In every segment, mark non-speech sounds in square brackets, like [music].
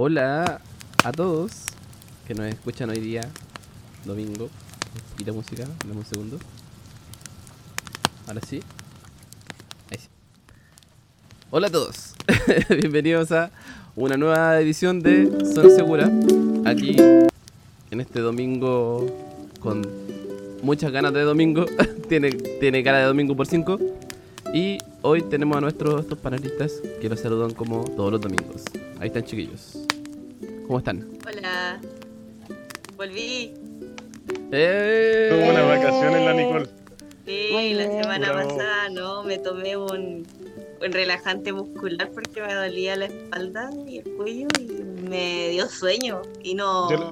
Hola a todos que nos escuchan hoy día, domingo. Poquito de música, dame un segundo. Ahora sí. Ahí sí. Hola a todos. [laughs] Bienvenidos a una nueva edición de Zona Segura. Aquí, en este domingo con muchas ganas de domingo. [laughs] tiene, tiene cara de domingo por 5. Y hoy tenemos a nuestros estos panelistas que los saludan como todos los domingos. Ahí están chiquillos. ¿Cómo están? Hola. Volví. ¡Eh! Tuvo una vacación en la Nicole. Sí, la semana Bravo. pasada, ¿no? Me tomé un, un relajante muscular porque me dolía la espalda y el cuello y me dio sueño. Y no. Yo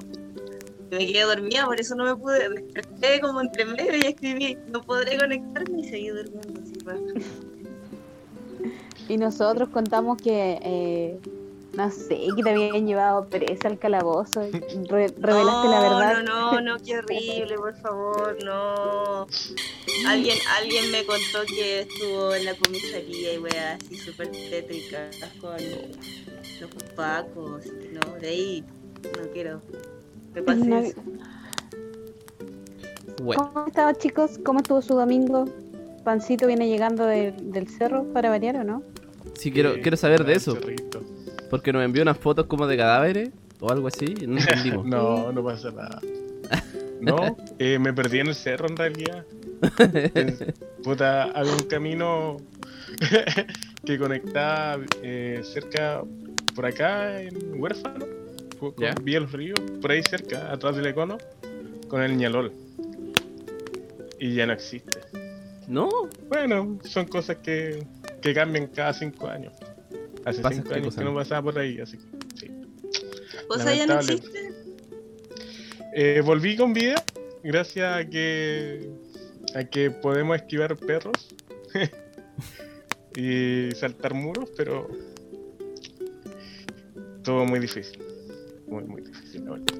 Me quedé dormida, por eso no me pude. Desperté como entre medio y escribí: No podré conectarme y seguí durmiendo. Así. [laughs] Y nosotros contamos que, eh, no sé, que te habían llevado presa al calabozo. y re- [laughs] revelaste la verdad. No, no, no, qué horrible, por favor, no. Alguien, alguien me contó que estuvo en la comisaría y weas así súper tétricas con los pacos, no, de ahí no quiero. Me No- eso. Bueno, ¿Cómo estaban chicos? ¿Cómo estuvo su domingo? ¿Pancito viene llegando de- del cerro para variar o no? sí quiero, Sí, quiero saber de eso. cerrito. Porque nos envió unas fotos como de cadáveres o algo así. No entendimos. [laughs] No, no pasa nada. No, eh, me perdí en el cerro en realidad. [laughs] Puta, había un camino [laughs] que conectaba eh, cerca, por acá en Huérfano, con Ya. Vía los Ríos, por ahí cerca, atrás del Econo, con el Ñalol. Y ya no existe. No, Bueno, son cosas que, que cambian cada cinco años. Hace Pasa cinco años que no pasaba por ahí, así que sí. ¿Vos ya no existe? Eh, volví con vida gracias a que a que podemos esquivar perros [laughs] y saltar muros, pero todo muy difícil. Muy, muy difícil, la verdad.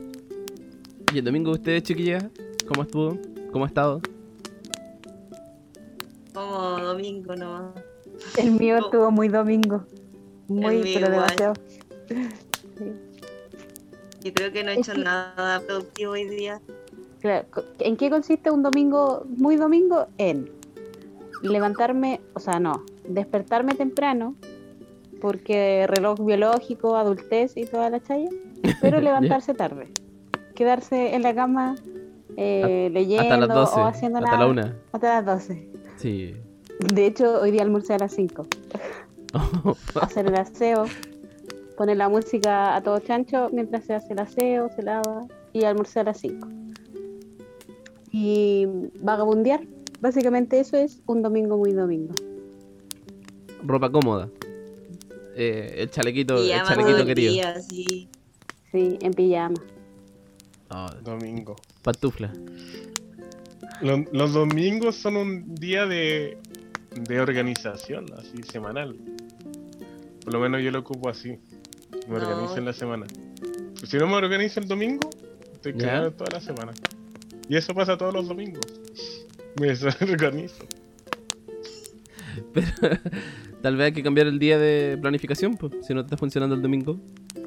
¿Y el domingo ustedes, chiquillas? ¿Cómo estuvo? ¿Cómo ha estado? Como domingo nomás. El mío No. estuvo muy domingo. Muy, pero igual. demasiado. [laughs] Yo creo que no he Es hecho que- nada productivo hoy día. Claro, ¿En qué consiste un domingo muy domingo? En levantarme, o sea, no, despertarme temprano, porque reloj biológico, adultez y toda la chaya, pero [laughs] levantarse tarde. Quedarse en la cama eh, leyendo Hasta las 12. o haciendo Hasta nada. la 1. Hasta las 12. Sí. De hecho, hoy día almorcé a las 5. [laughs] Hacer el aseo, poner la música a todo chancho mientras se hace el aseo, se lava y almorcé a las 5. Y vagabundear. Básicamente eso es un domingo muy domingo. Ropa cómoda. Eh, el chalequito, el Pijama chalequito querido. día, sí. Sí, en pijama. Domingo. pantufla. Los, los domingos son un día de, de organización, así semanal. Por lo menos yo lo ocupo así. Me No. organizo en la semana. Si no me organizo el domingo, estoy cagado toda la semana. Y eso pasa todos los domingos. [laughs] Me desorganizo. [laughs] Pero tal vez hay que cambiar el día de planificación, pues, si no te está funcionando el domingo. Sí,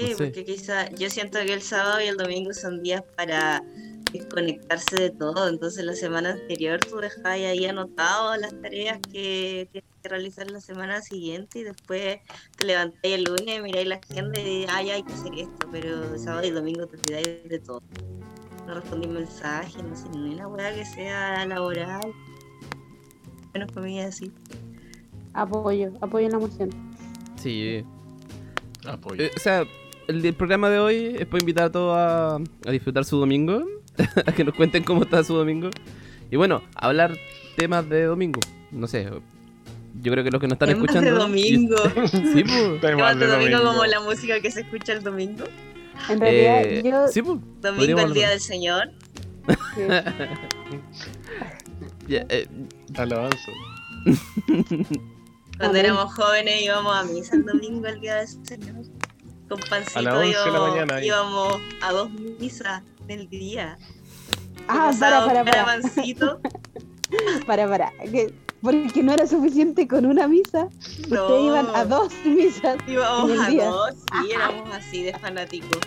No sé. porque quizá yo siento que el sábado y el domingo son días para desconectarse de todo. Entonces la semana anterior tú dejabas ahí anotado las tareas que tienes que realizar la semana siguiente y después te levantáis el lunes, miráis la agenda y ay, hay que hacer esto. Pero sábado y domingo te olvidáis de todo. No respondí mensajes, no sé, ni una weá que sea laboral. Menos comida así. Apoyo, apoyo en la moción. Sí. Apoyo. Eh, o sea, el, el programa de hoy es para invitar a todos a, a disfrutar su domingo. A [laughs] que nos cuenten cómo está su domingo. Y bueno, hablar temas de domingo. No sé. Yo creo que los que nos están Temas escuchando. de domingo. [laughs] Sí, pues. Temas [laughs] Temas de de domingo domingo. como la música que se escucha el domingo. En realidad, Eh, yo. sí, pues. Domingo el día del Señor. Ya, eh, Alabanza. Cuando Amén. éramos jóvenes íbamos a misa el domingo el día del Señor. Con pancito A las 11 de la íbamos, mañana ahí. íbamos a dos misas del día. Ah, para, para, para. [laughs] Para, para. que porque no era suficiente con una misa, No. ustedes iban a dos [laughs] misas. Íbamos en el a día. dos, sí, éramos así de fanáticos.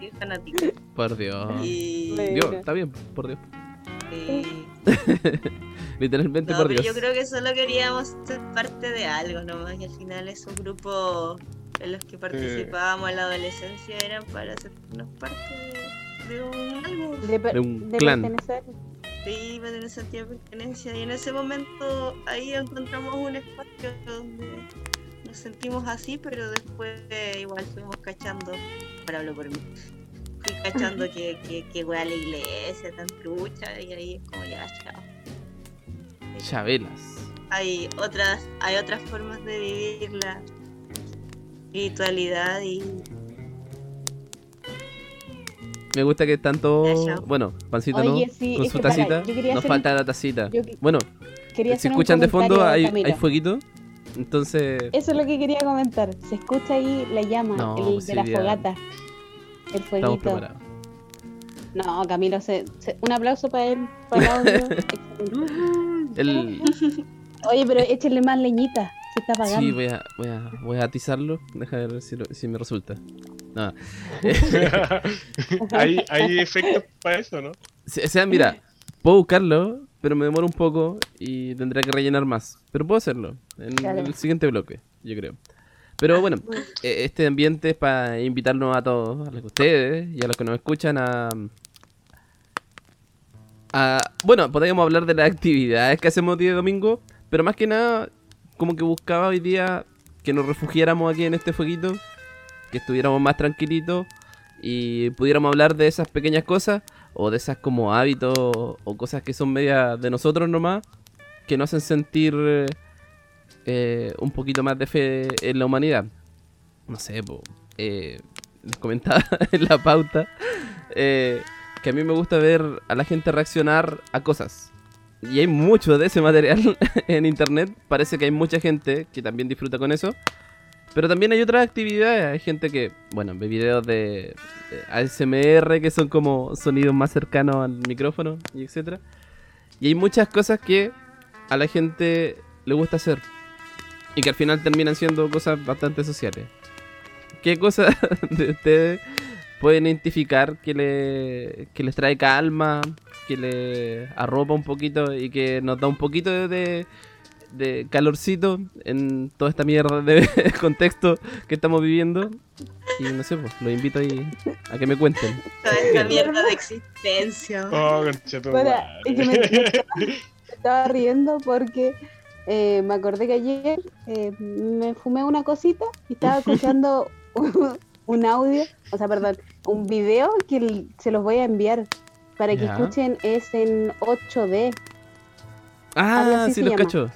Sí, fanáticos. Por Dios. Y. Dios, está bien, por Dios. eh, [laughs] Literalmente no, por Dios. yo creo que solo queríamos ser parte de algo nomás. Y al final, esos grupos en los que participábamos en la adolescencia eran para hacernos parte de, de un algo. De, per- De un de clan. pertenecer. Sí, para tener sentido de pertenencia. Y en ese momento ahí encontramos un espacio donde nos sentimos así, pero después eh, igual fuimos cachando, pero hablo por mí, fui cachando que, que, que wea la iglesia, tan trucha, y ahí es como ya, chao. Chabelas. Hay otras, hay otras formas de vivir la espiritualidad y Me gusta que están todos. Bueno, pancito Oye, no. sí, con su para- tacita. quería Nos falta la tacita. Yo Bueno, si escuchan de fondo hay, hay fueguito. Entonces. Eso es lo que quería comentar. Se escucha ahí la llama, No, el de la ya fogata. El Estamos fueguito. preparados. No, Camilo, se, se- un aplauso para él, para. El... [laughs] Oye, pero échenle más leñita, se está apagando. Sí, voy a, voy, a, voy a atizarlo. Deja ver si, lo- si me resulta. No. [laughs] hay, hay efectos para eso, ¿no? Sí, O sea, mira, puedo buscarlo, pero me demoro un poco y tendré que rellenar más. Pero puedo hacerlo en Claro. el siguiente bloque, yo creo. Pero bueno, e- este ambiente es para invitarnos a todos, a los que ustedes y a los que nos escuchan a... a bueno, podríamos hablar de las actividades que hacemos día de domingo, pero más que nada, como que buscaba hoy día que nos refugiáramos aquí en este fueguito, que estuviéramos más tranquilitos y pudiéramos hablar de esas pequeñas cosas o de esas como hábitos o cosas que son medias de nosotros nomás, que nos hacen sentir eh, eh, un poquito más de fe en la humanidad. No sé, po, eh, les comentaba [laughs] en la pauta eh, que a mí me gusta ver a la gente reaccionar a cosas. Y hay mucho de ese material [laughs] en internet. Parece que hay mucha gente que también disfruta con eso. Pero también hay otras actividades. Hay gente que, bueno, ve videos de, ASMR que son como sonidos más cercanos al micrófono y etcétera. Y hay muchas cosas que a la gente le gusta hacer. Y que al final terminan siendo cosas bastante sociales. ¿Qué cosas [laughs] de ustedes pueden identificar que, le, que les trae calma, que le arropa un poquito y que nos da un poquito de, de, de calorcito en toda esta mierda de [laughs] contexto que estamos viviendo? Y no sé, pues, los invito ahí a que me cuenten. toda esta mierda de existencia. Oh, madre. es que me, me [laughs] estaba, riendo porque eh, me acordé que ayer eh, me fumé una cosita y estaba escuchando [laughs] un, un audio, o sea, perdón, un video que se los voy a enviar para que Ya. escuchen, es en 8D. Algo Ah, sí, los llama. cacho.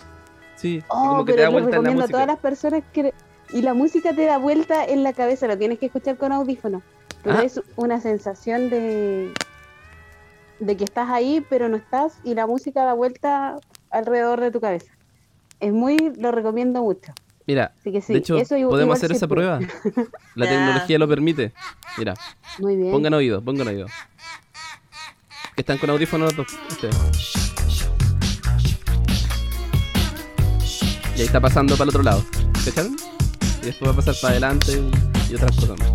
Sí, Oh, como que te pero da les vuelta en la recomiendo a música. todas las personas que... Y la música te da vuelta en la cabeza, lo tienes que escuchar con audífonos. Pero Ah. es una sensación de, de que estás ahí, pero no estás, y la música da vuelta alrededor de tu cabeza. Es muy, lo recomiendo mucho. Mira, sí, de hecho, podemos igual hacer esa prueba. La [laughs] tecnología lo permite. Mira, Muy bien. pongan oído, pongan oído. Que están con audífonos los dos. ustedes. Y ahí está pasando para el otro lado. ¿Cacharon? Y después va a pasar para adelante y, y otras cosas más.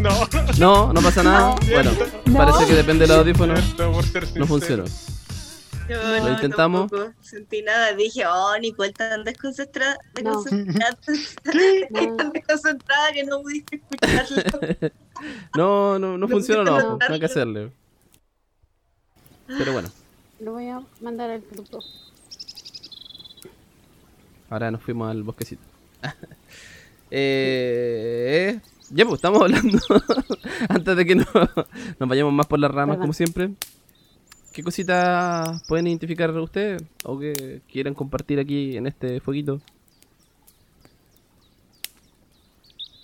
No, No, no pasa nada. [laughs] No. Bueno, No. parece que depende del audífono. no, funcionó. Yo Lo intentamos. tampoco sentí nada. Dije, oh, Nicole tan desconcentrada, No. desconcentrada, [laughs] [laughs] No. tan desconcentrada que no pudiste escucharlo. [laughs] No, no, no No funciona, no, no hay que hacerle. Pero bueno, Lo voy a mandar al grupo. ahora nos fuimos al bosquecito. eh, ya, pues estamos hablando. Antes de que no- nos vayamos más por las ramas, Perdón. como siempre. ¿Qué cositas pueden identificar ustedes? O que quieran compartir aquí en este fueguito.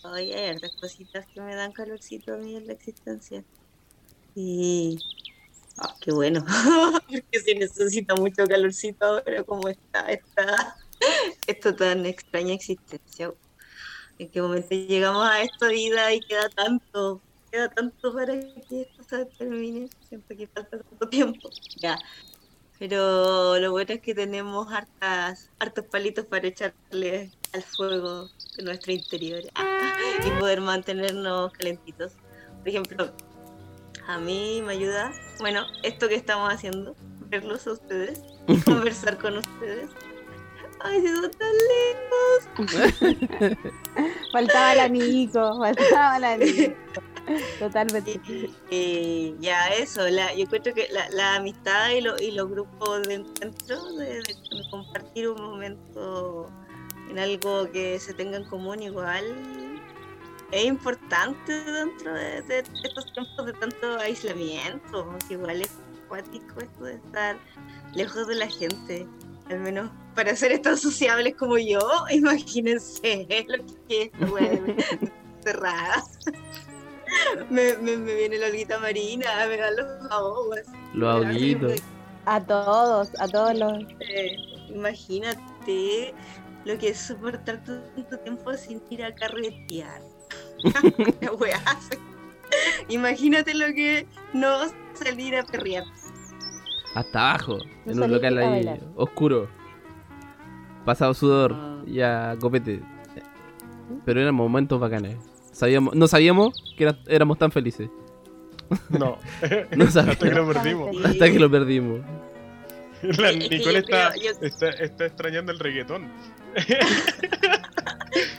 Oye, hay hartas cositas que me dan calorcito a mí en la existencia. Y. Ah, qué bueno. [laughs] Porque sí necesito mucho calorcito ahora, como está, está [laughs] esto tan extraña existencia. ¿En qué momento llegamos a esta vida y queda tanto, queda tanto para que termine. Siento que falta tanto tiempo. [laughs] Ya. Pero lo bueno es que tenemos hartas, hartos palitos para echarle al fuego de nuestro interior ah, [laughs] y poder mantenernos calentitos. Por ejemplo, a mí me ayuda, bueno, esto que estamos haciendo, verlos a ustedes, [laughs] conversar con ustedes. Ay, si son tan lejos. Faltaba el amigo, faltaba el amigo. [laughs] Totalmente. Y, y ya eso, la, yo encuentro que la, la amistad y, lo- y los grupos de encuentro, de, de compartir un momento en algo que se tenga en común igual, es importante dentro de, de estos tiempos de tanto aislamiento, porque igual es cuático esto de estar lejos de la gente, al menos para seres tan sociables como yo, [laughs] imagínense lo que es, bueno, [laughs] cerrada. [laughs] Me, me, me viene la olguita marina, me dan los ahogas. Los ahoguitos. A todos, a todos los. Eh, imagínate lo que es soportar tanto tiempo sin ir a carretear. [laughs] Imagínate lo que no salir a perrear. Hasta abajo, No en un local a ahí, oscuro. Pasado sudor, Ah. ya copete. Pero eran momentos bacanes. Sabíamos, no sabíamos que era- éramos tan felices. No, [laughs] [laughs] No hasta que lo perdimos. Hasta que lo perdimos. La Es Nicole está, creo- yo- está, está extrañando el reggaetón. [laughs]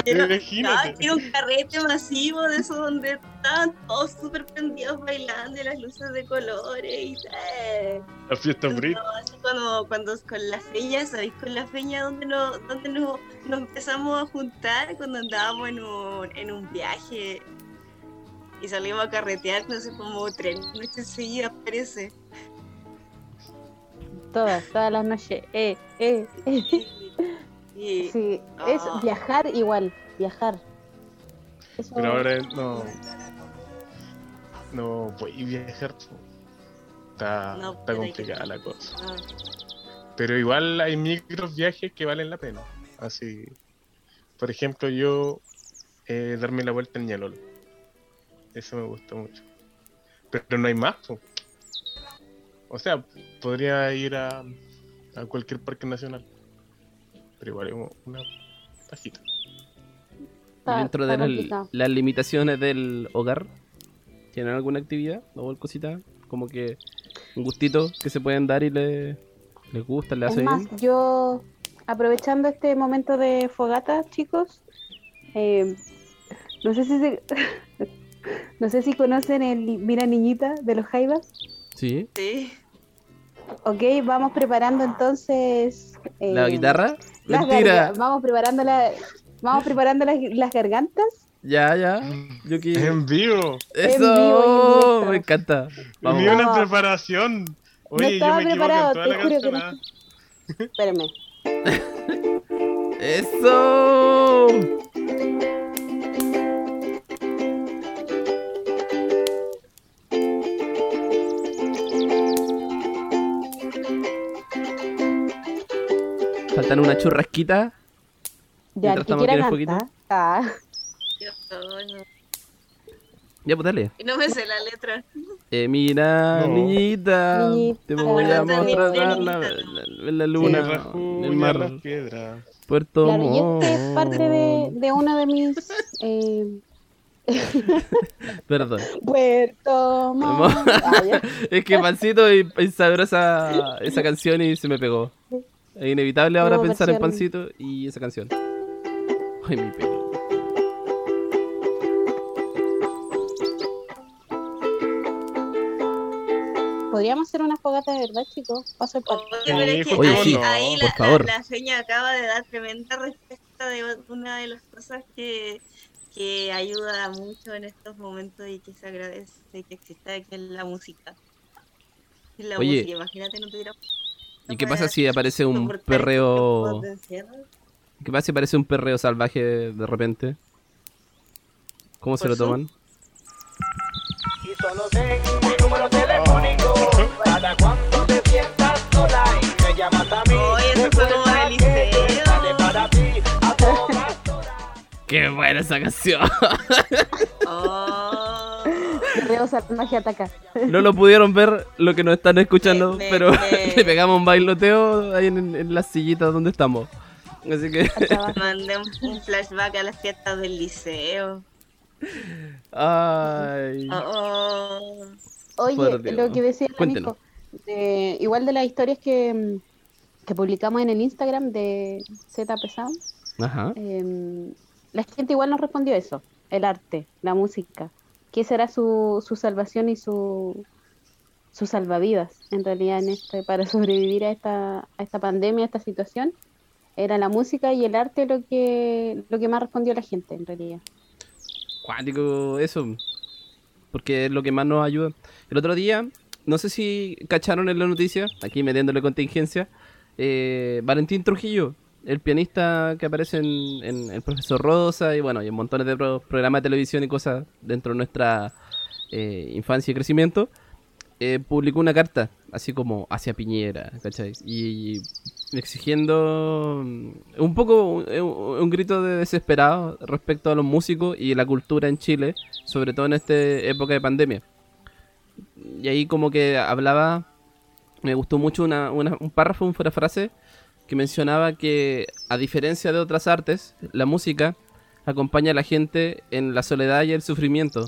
Quiero, Imagínate. no, quiero un carrete masivo de eso donde están todos súper prendidos bailando y las luces de colores y eh, La fiesta Brit. No, cuando, cuando con la feña, ¿sabéis? Con la feña donde, nos, donde nos, nos empezamos a juntar cuando andábamos en un, en un viaje y salimos a carretear, no sé, como tres noches seguidas parece. Todas, todas las noches. Eh, eh, eh. Y, Sí, es Ah. viajar igual, viajar. Eso, Pero ahora no. No voy a viajar. Está, No, complicada la cosa. ah, Pero igual hay micros viajes que valen la pena. Así. Por ejemplo, yo eh, darme la vuelta en Ñalol. Eso me gusta mucho. Pero no hay más. po. O sea, podría ir a, a cualquier parque nacional. Pero igual es una pajita. Dentro de las limitaciones del hogar, ¿tienen alguna actividad o cosita? Como que un gustito que se pueden dar y le, les gusta, le hace más, bien. yo, aprovechando este momento de fogata, chicos, eh, no sé si se- [laughs] no sé si conocen el Mira Niñita de los Jaivas. Sí. sí. Ok, vamos preparando entonces. eh, ¿La guitarra? las Mentira. Vamos preparando la, vamos preparando las, las gargantas. Ya, ya. Yo que... En vivo. Eso, vivo en directo. me encanta. Vamos. Ni una No. preparación. Oye, yo estaba me equivoco preparado, en toda te la juro que canción. no. Espérame. [laughs] Eso. Faltan una churrasquita. Ya, Mientras el que estamos aquí quiera en el foguito. cantar. Ah, No, Ya, pues dale. y no me sé la letra. Eh, mira, No. niñita, Niñita. te voy a mostrar la, la, la- la luna, rajuña el mar, las piedras. Puerto claro, y este es parte de, Montt. de uno de mis eh, [laughs] Perdón. Puerto Montt. [laughs] Ah. Es que Pancito y, y sabrá esa, esa canción y se me pegó. Es inevitable ahora No, pensar en Pancito y esa canción. Ay, mi pelo. Podríamos hacer una fogata de verdad, chicos. Paso el. Oye, pero es que Oye, ahí, sí, ahí por la, favor. La, la feña acaba de dar tremenda respuesta de una de las cosas que, que ayuda mucho en estos momentos y que se agradece que exista, que es la música. Es la Oye. música, imagínate, no tuviera... ¿Y qué pasa si aparece un estos perreo? tiempos de encierro. ¿Qué pasa si aparece un perreo salvaje de repente? ¿Cómo se lo toman? Y solo tengo un número telefónico Para cuando te sientas sola y me llamas a mí Oye, fue como estaré para ti a todas horas ¡Qué buena esa canción! Oh, Salvaje ataca. No lo pudieron ver lo que nos están escuchando, Me- me- pero me- [laughs] le pegamos un bailoteo ahí en, en las sillitas donde estamos. Así que, Mandé un, flashback a las fiestas del liceo. ay. Oh, Oye, lo que decía. Nico, de- igual de las historias que, mm, que publicamos en el Instagram de Z Pesado, Ajá. em, la gente igual nos respondió eso, el arte, la música, que será su, su salvación y su, su salvavidas, en realidad, en este, para [laughs] sobrevivir a esta, a esta pandemia, a esta situación, era la música y el arte lo que, lo que más respondió la gente, en realidad. Cuático eso. Porque es lo que más nos ayuda. El otro día, no sé si cacharon en la noticia, aquí metiéndole contingencia, eh, Valentín Trujillo, el pianista que aparece en, El Profesor Rosa y bueno, y en montones de pro- programas de televisión y cosas dentro de nuestra eh, infancia y crecimiento, eh, publicó una carta, así como hacia Piñera, ¿cachai? Y, exigiendo mm, un poco un- un grito de desesperado respecto a los músicos y la cultura en Chile, sobre todo en esta época de pandemia. Y ahí como que hablaba, me gustó mucho una, una- un párrafo, una frase que mencionaba que a diferencia de otras artes, la música acompaña a la gente en la soledad y el sufrimiento.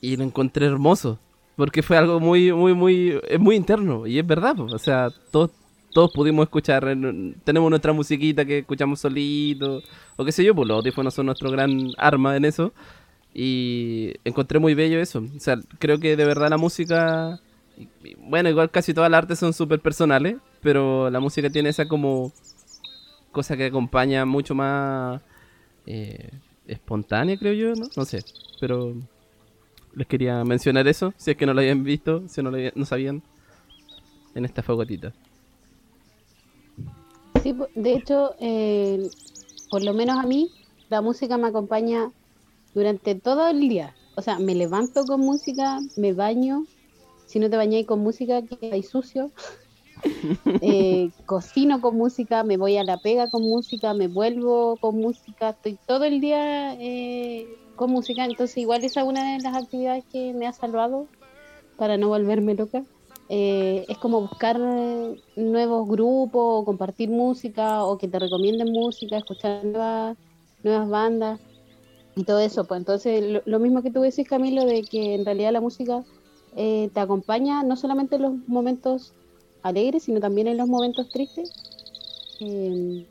Y lo encontré hermoso, porque fue algo muy, muy, muy, es muy interno, y es verdad, po. o sea, todos, todos pudimos escuchar, en- tenemos nuestra musiquita que escuchamos solito, o qué sé yo, pues los audífonos son nuestro gran arma en eso, y encontré muy bello eso, o sea, creo que de verdad la música, bueno, igual casi todas las artes son súper personales, pero la música tiene esa como cosa que acompaña mucho más eh, espontánea, creo yo, ¿no? No sé, pero les quería mencionar eso, si es que no lo habían visto, si no lo habían- no sabían, en esta fogotita. Sí, de hecho, eh, por lo menos a mí, la música me acompaña durante todo el día. O sea, me levanto con música, me baño. Si no te bañáis con música, quedáis sucio. [laughs] Eh, cocino con música, me voy a la pega con música, me vuelvo con música. Estoy todo el día eh, con música. Entonces, igual esa es una de las actividades que me ha salvado para no volverme loca eh, es como buscar nuevos grupos, o compartir música, o que te recomienden música, escuchar nuevas, nuevas bandas y todo eso. Pues entonces, lo, lo mismo que tú decís, Camilo, de que en realidad la música eh, te acompaña no solamente en los momentos alegres, sino también en los momentos tristes. Eh,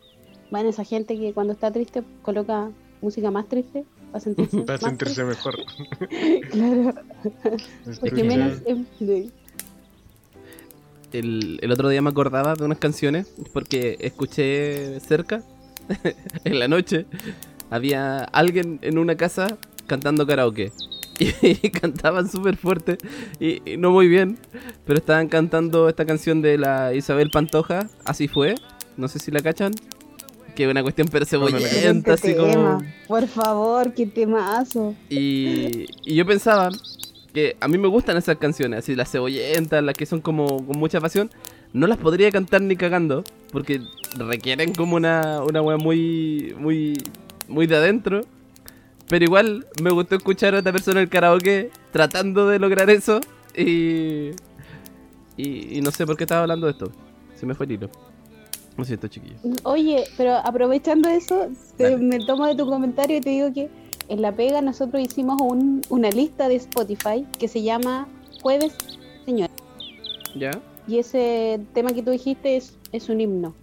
bueno, esa gente que cuando está triste coloca música más triste para sentirse, [laughs] Para más sentirse mejor. [laughs] Claro, porque menos... de- El, el otro día me acordaba de unas canciones porque escuché cerca, [laughs] en la noche, había alguien en una casa cantando karaoke. Y, cantaban súper fuerte y, y no muy bien, pero estaban cantando esta canción de la Isabel Pantoja, Así fue, no sé si la cachan, que es una cuestión no la percebollenta, así como... tema. Por favor, qué temazo. Y, y yo pensaba que a mí me gustan esas canciones, así las cebollentas, las que son como con mucha pasión. No las podría cantar ni cagando, porque requieren como una, una wea muy, muy, muy de adentro. Pero igual me gustó escuchar a otra persona en el karaoke tratando de lograr eso. Y, y, y no sé por qué estaba hablando de esto. Se me fue el hilo. Lo siento, chiquillo. Oye, pero aprovechando eso, te- me tomo de tu comentario y te digo que en La Pega nosotros hicimos un- una lista de Spotify que se llama Jueves Señor. ¿Ya? Y ese tema que tú dijiste es, es un himno.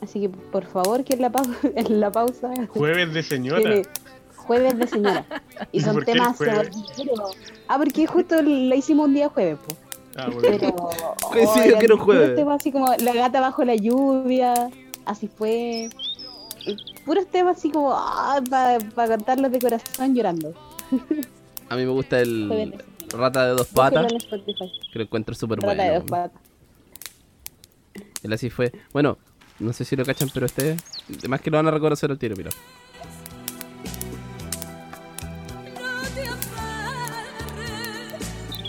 Así que por favor que en la, pau- [laughs] en la pausa Jueves de señora. tiene Jueves de Señora. [laughs] Y ¿Y son temas. Ah, porque justo la hicimos un día jueves, po. Ah, bueno. Pero. Coincidió [laughs] oigan, que era un jueves. puros temas así como La gata bajo la lluvia, así fue. Y Puros temas así como para cantarlos de corazón llorando. A mí me gusta el. Rata de dos patas, que lo encuentro súper Rata de bueno. dos patas. Él así fue. Bueno, no sé si lo cachan, pero este. Además que lo van a reconocer al tiro, mira.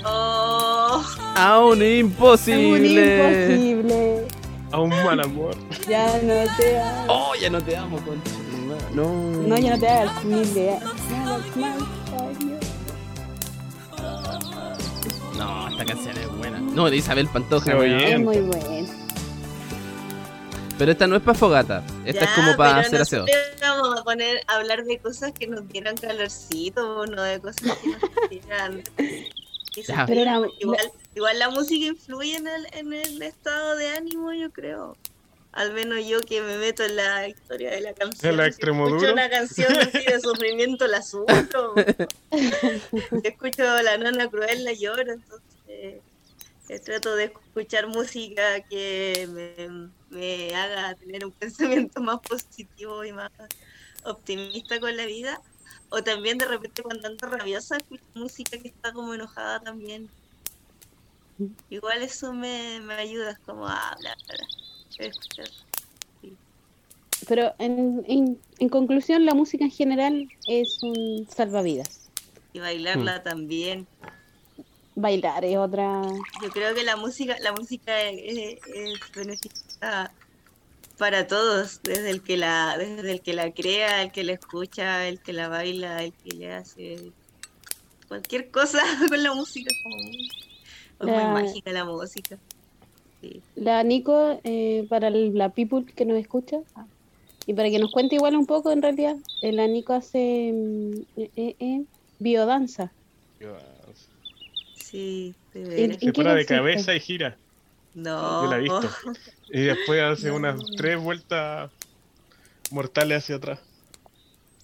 oh, ¡Aún Es un imposible! imposible. A un mal amor. Ya no te hagas. ¡Oh, ya no te amo, concha! No. No, ya no te hagas ni idea. No esta canción es buena. No, de Isabel Pantoja. Es muy bueno. Pero esta no es para fogata. Esta es como para hacer aseo. Vamos a poner a hablar de cosas que nos dieran calorcito, no de cosas que nos [laughs] dieran. Pero era- igual, igual la música influye en el, en el estado de ánimo, yo creo. Al menos yo que me meto en la historia de la canción. En la si escucho una canción así de sufrimiento, la sufro. [laughs] si escucho la nona cruel, la lloro. Entonces, eh, trato de escuchar música que me, me haga tener un [laughs] pensamiento más positivo y más optimista con la vida. O también de repente cuando ando rabiosa escucho música que está como enojada también. Igual eso me, me ayuda, es como a hablar, escuchar. Pero en, en, en conclusión, la música en general es un salvavidas. Y bailarla también. Bailar es otra. Yo creo que la música, la música es, es beneficiosa para todos, desde el que la, desde el que la crea, el que la escucha, el que la baila, el que le hace cualquier cosa [laughs] con la música, es como muy, La- mágica la música. Sí. La Nico, eh, para el- la people que nos escucha, y para que nos cuente igual un poco, en realidad, eh, la Nico hace mm, eh, eh, eh, biodanza. Sí, de ¿En- veras. en Se qué para de cabeza y gira. No. Yo la he visto. Y después hace No. unas tres vueltas mortales hacia atrás.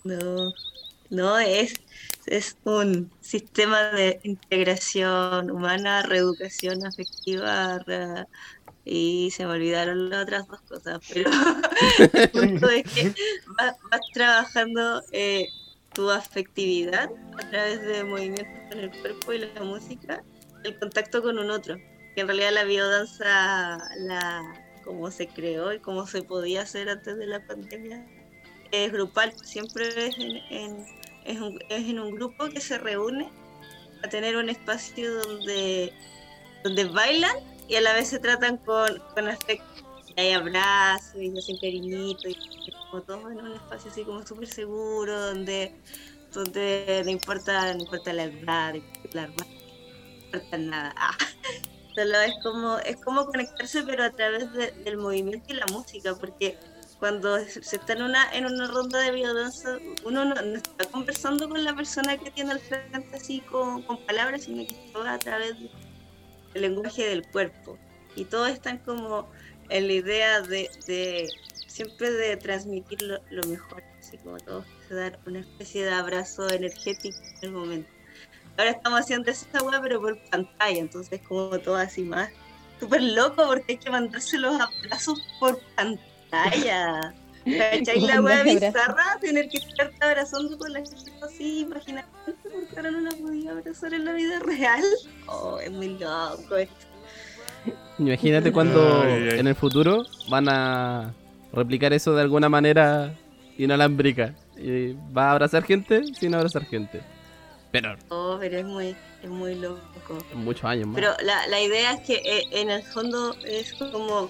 No, no es, es un sistema de integración humana, reeducación afectiva re- y se me olvidaron las otras dos cosas, pero [laughs] el punto es que vas, vas trabajando eh, tu afectividad a través de movimientos con el cuerpo y la música, el contacto con un otro, que en realidad la biodanza, la, como se creó y como se podía hacer antes de la pandemia, es grupal, siempre es en, es, un, es en un grupo que se reúne a tener un espacio donde, donde bailan y a la vez se tratan con, con afecto. Hay abrazos y hacen cariñitos y como todos en un espacio así como súper seguro donde, donde no importa, no importa la edad, no importa nada. [laughs] Solo es como, es como conectarse pero a través de- del movimiento y la música, porque cuando se está en una, en una ronda de biodanza, uno no, está conversando con la persona que tiene al frente así con, con palabras, sino que todo a través de- del lenguaje del cuerpo. Y todos están como en la idea de, de siempre de transmitir lo, lo mejor, así como todos dar una especie de abrazo energético en el momento. Ahora estamos haciendo esa weá, pero por pantalla, entonces como todo así más súper loco porque hay que mandarse los abrazos por pantalla. ¿Cachai? La wea bizarra, tener que estarte abrazando con la gente así, imagínate, porque ahora no la podía abrazar en la vida real. Oh, es muy loco esto. Imagínate cuando Ay, ay. en el futuro van a replicar eso de alguna manera inalámbrica. Y va a abrazar gente sin abrazar gente. Pero Oh, pero es muy, es muy loco. muchos años más. Pero la, la idea es que eh, en el fondo es como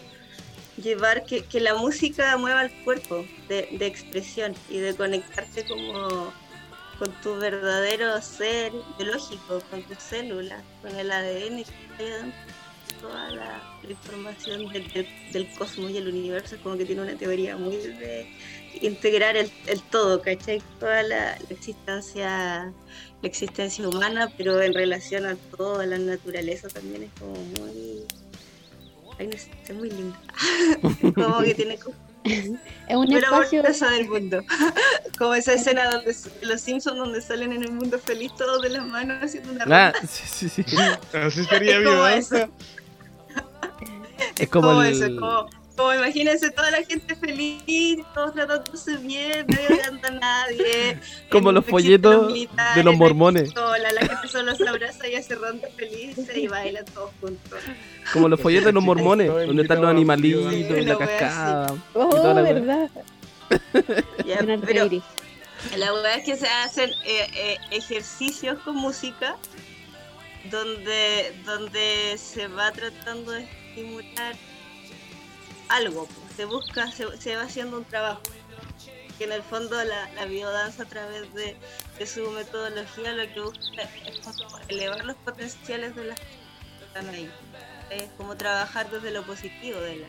llevar que, que la música mueva el cuerpo de, de expresión y de conectarte como con tu verdadero ser biológico, con tus células, con el ADN, toda la, la información del, del, del cosmos y el universo, es como que tiene una teoría muy de integrar el, el todo, ¿cachai? Toda la, la existencia la existencia humana, pero en relación a todo, a la naturaleza también es como muy... Ay, no sé, es muy linda. [laughs] como que tiene como Es un amor espacio. del mundo. [laughs] como esa escena donde los Simpsons donde salen en el mundo feliz todos de las manos haciendo una Ah, ronda. sí, sí, sí. [laughs] Así sería Es como biodanza. Es como como el- eso, como, como imagínense toda la gente feliz, todos tratándose bien, nadie anda a nadie. [laughs] Como los no folletos militares, de los no mormones. la gente solo se abraza y hace ronda felices y bailan todos juntos. Como los folletos de los mormones, donde están los animalitos, Sí, la una wea cascada. Oh, toda la verdad. [laughs] Ya, pero la verdad es que se hacen eh, eh, ejercicios con música donde, donde se va tratando de estimular algo, pues, se busca, se, va haciendo un trabajo. que en el fondo la, la biodanza a través de, de su metodología lo que busca es como elevar los potenciales de las que están ahí. Es como trabajar desde lo positivo de la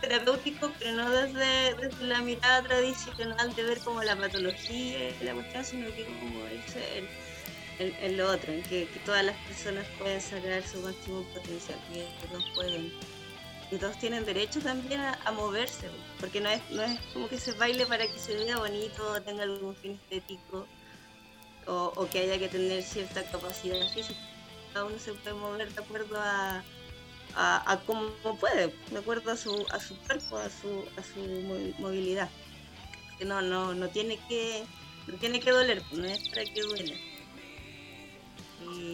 terapéutico, pero no desde, desde la mirada tradicional de ver como la patología y la cuestión, sino que como en, en- en lo otro, en que, que todas las personas pueden sacar su máximo potencial, que todos pueden y todos tienen derecho también a, a moverse, porque no es, no es como que se baile para que se vea bonito tenga algún fin estético o, o que haya que tener cierta capacidad física. Cada uno se puede mover de acuerdo a, a, a cómo puede, de acuerdo a su, a su cuerpo, a su, a su movi- movilidad. Que no, no, no tiene que, no tiene que doler, no es para que duela.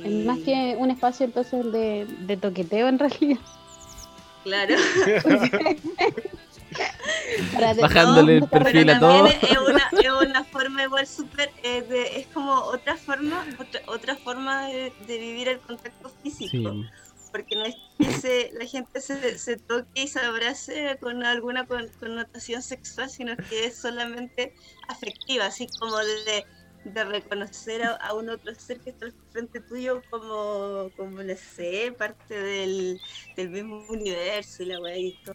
Es más que un espacio entonces de, de toqueteo en realidad. Claro. [laughs] Bajándole el no, perfil Pero a todo. también es una, es una forma igual súper, eh, de- es como otra forma, otra, otra forma de, de vivir el contacto físico, Sí. porque no es que se- la gente se, se toque y se abrace con alguna con- connotación sexual, sino que es solamente afectiva, así como de, de reconocer a, a un otro ser que está al frente tuyo como, como no sé, parte del, del mismo universo y la weá y todo.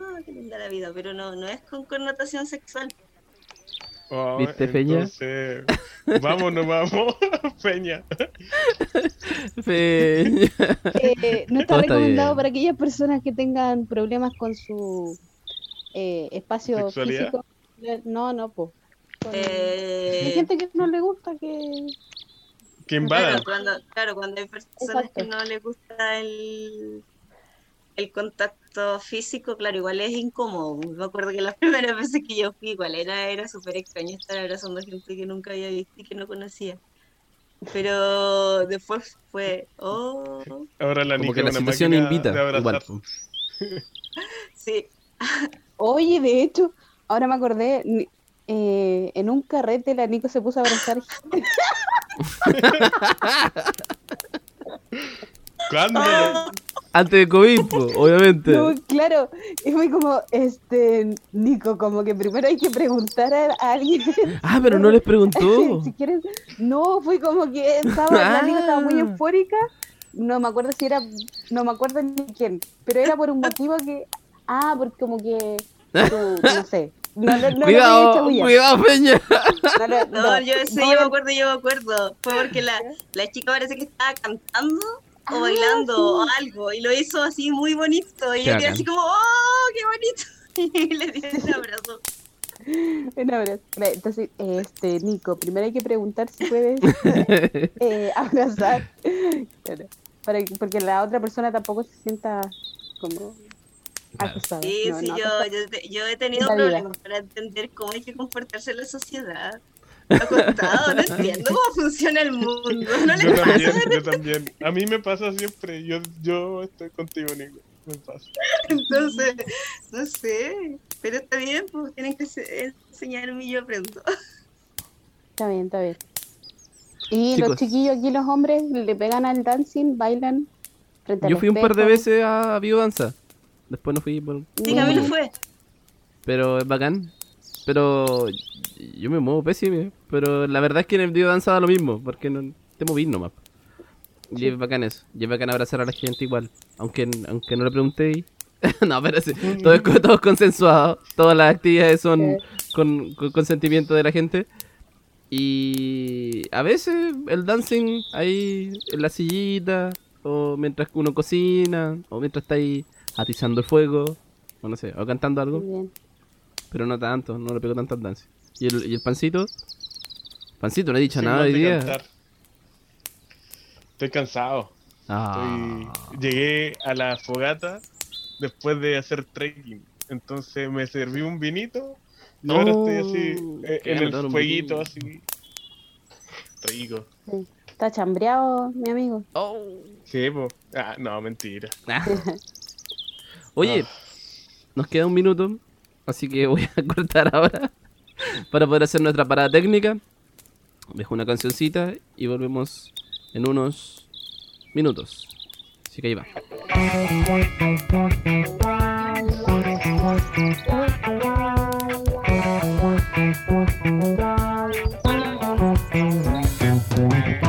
Ah, qué linda la vida, pero no, no es con connotación sexual. Oh, ¿Viste, Peña? Entonces, vámonos, vamos, [laughs] Peña. Fe- Eh, no está recomendado para aquellas personas que tengan problemas con su eh, espacio ¿Sexualidad? físico. No, no, pues. Hay Eh, gente que no le gusta que. Que invadan. claro, cuando, claro, cuando hay personas que no les gusta el, el contacto físico, claro, igual es incómodo. Me acuerdo que las [laughs] primeras veces que yo fui, igual era, era súper extraño estar abrazando a gente que nunca había visto y que no conocía. Pero después fue, oh, Ahora la Como que la situación invita. Igual. [laughs] sí, Oye, de hecho, ahora me acordé. Eh, en un carrete la Nico se puso a abrazar gente. [laughs] ¿Cuándo? Oh, Antes de COVID, obviamente. No, claro, y fue como, este, Nico, como que primero hay que preguntar a, alguien. Ah, pero no les preguntó. [laughs] si quieres. No, fue como que estaba, la Nico estaba muy Ah. eufórica. No me acuerdo si era, no me acuerdo ni quién, pero era por un motivo que, ah, porque como que, no sé. No, no, cuidado, cuidado, Peña. No, no, no, no. yo sí, No yo me acuerdo, yo me acuerdo. Fue porque la, [laughs] la chica parece que estaba cantando o Ah, bailando sí. o algo y lo hizo así muy bonito y Qué yo quedé así como ¡oh, qué bonito! [laughs] y le di un abrazo [laughs] Un abrazo. Entonces, este, Nico, primero hay que preguntar si puedes eh, abrazar. Claro, para que- porque la otra persona tampoco se sienta como Claro. sí, No, sí, no, yo, yo, yo he tenido vida. problemas para entender cómo hay que comportarse en la sociedad acostado, no entiendo cómo [laughs] funciona el mundo no Yo también, yo también. A mí me pasa siempre. Yo, yo estoy contigo, Nico. Me pasa. entonces no sé pero está bien pues tienen que se- enseñarme y yo aprendo Está bien, está bien. Y Chicos. los chiquillos aquí, los hombres, le pegan al dancing, bailan frente Yo fui un par de veces a biodanza. Después no fui por... sí Camilo fue Pero es bacán. Pero yo me muevo pésimo. Pero la verdad es que en el biodanza da lo mismo. Porque no te movís nomás. Y es bacán eso. Y es bacán abrazar a la gente igual. Aunque, aunque no le preguntéis. [laughs] no, pero sí, todo es, todo es consensuado. Todas las actividades son con, con consentimiento de la gente. Y a veces el dancing ahí en la sillita, o mientras uno cocina, o mientras está ahí atizando el fuego, o no sé, o cantando algo, Muy bien. pero no tanto, no le pego tanto al dance. ¿Y el, y el pancito? Pancito, no he dicho nada hoy día. cantar. Estoy cansado. Ah, Estoy- Llegué a la fogata después de hacer trekking. Entonces me serví un vinito. Y ahora estoy así eh, en el fueguito, así. Rico. Sí. Está chambreado, mi amigo. Oh. Sí, po. Ah, no, mentira. [laughs] Oye, ah. nos queda un minuto, así que [laughs] voy a cortar ahora para poder hacer nuestra parada técnica. Dejo una cancioncita y volvemos en unos minutos. Así que ahí va.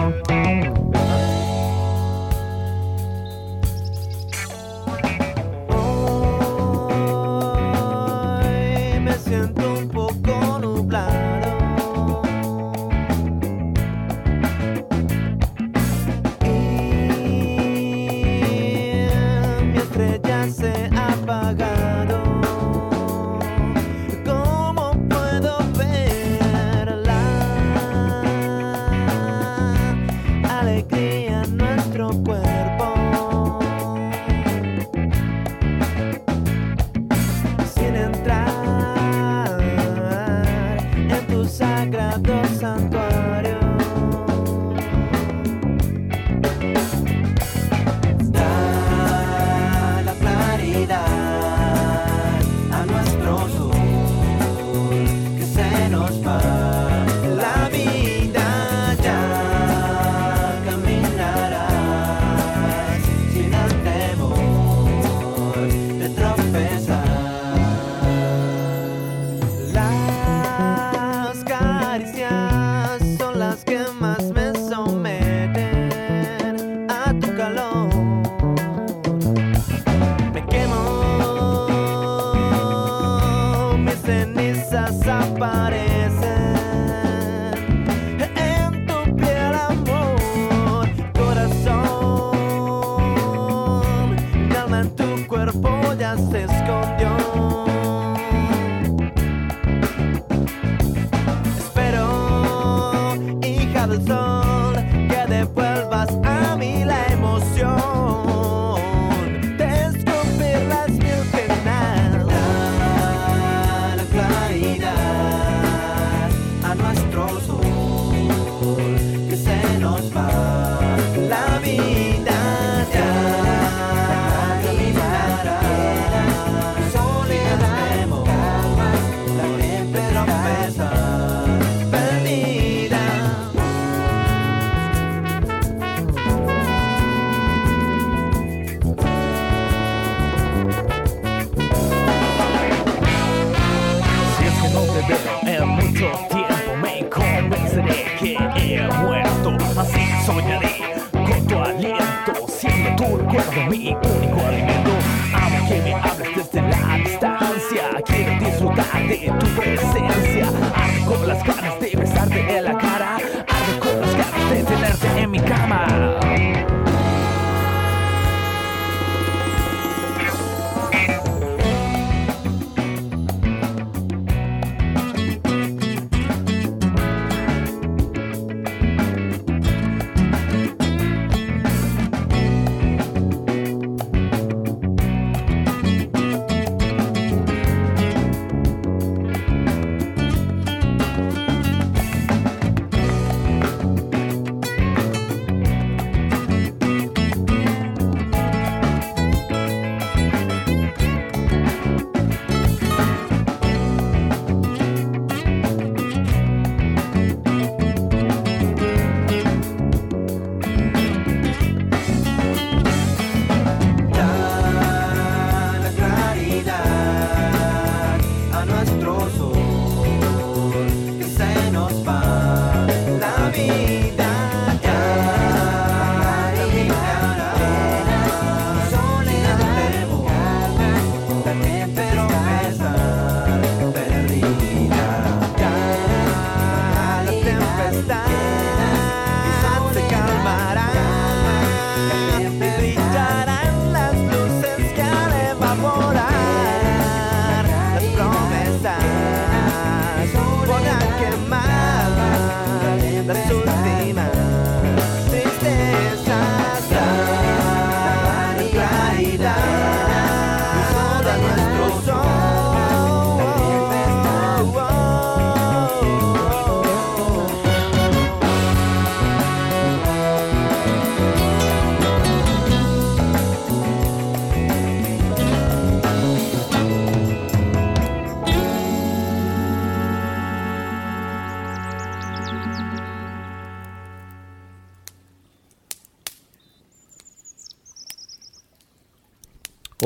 [laughs]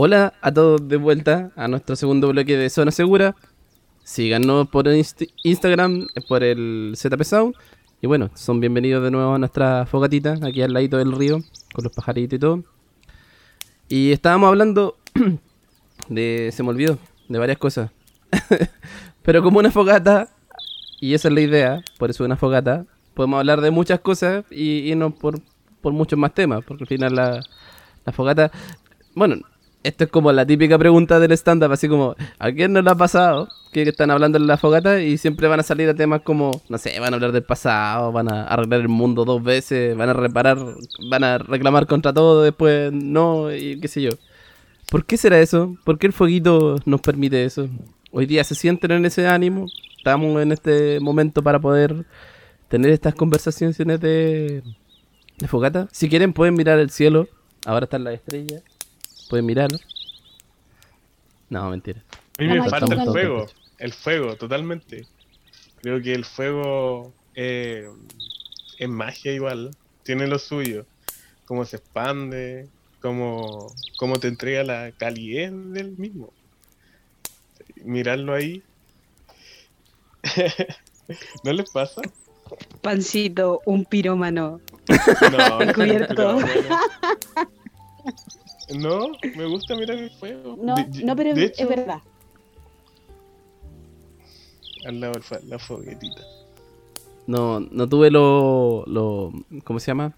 Hola a todos de vuelta a nuestro segundo bloque de Zona Segura. Síganos por Inst- Instagram, por el ZP Sound. Y bueno, son bienvenidos de nuevo a nuestra fogatita, aquí al ladito del río, con los pajaritos y todo. Y estábamos hablando [clears throat] de. Se me olvidó, de varias cosas. [laughs] Pero como una fogata, y esa es la idea, por eso una fogata, podemos hablar de muchas cosas y irnos por, por muchos más temas, porque al final la, la fogata. Bueno, esto es como la típica pregunta del stand-up, así como, ¿a quién no le ha pasado? Que están hablando en la fogata y siempre van a salir a temas como, no sé, van a hablar del pasado, van a arreglar el mundo dos veces, van a reparar, van a reclamar contra todo, después no, y qué sé yo. ¿Por qué será eso? ¿Por qué el fueguito nos permite eso? Hoy día se sienten en ese ánimo, estamos en este momento para poder tener estas conversaciones de, de fogata. Si quieren pueden mirar el cielo, ahora están las estrellas. Pueden mirar. No, mentira. A mí me Estamos falta el fuego. El fuego, totalmente. Creo que el fuego eh, es magia igual. Tiene lo suyo. Cómo se expande, cómo, cómo te entrega la calidez del mismo. Mirarlo ahí. [laughs] ¿No les pasa? Pancito, un pirómano. [laughs] No, Encubierto. pero bueno. [laughs] No, me gusta mirar el fuego. No, De- no, pero de es, hecho, es verdad. Al lado de la foguetita. No, no tuve lo, lo. ¿Cómo se llama?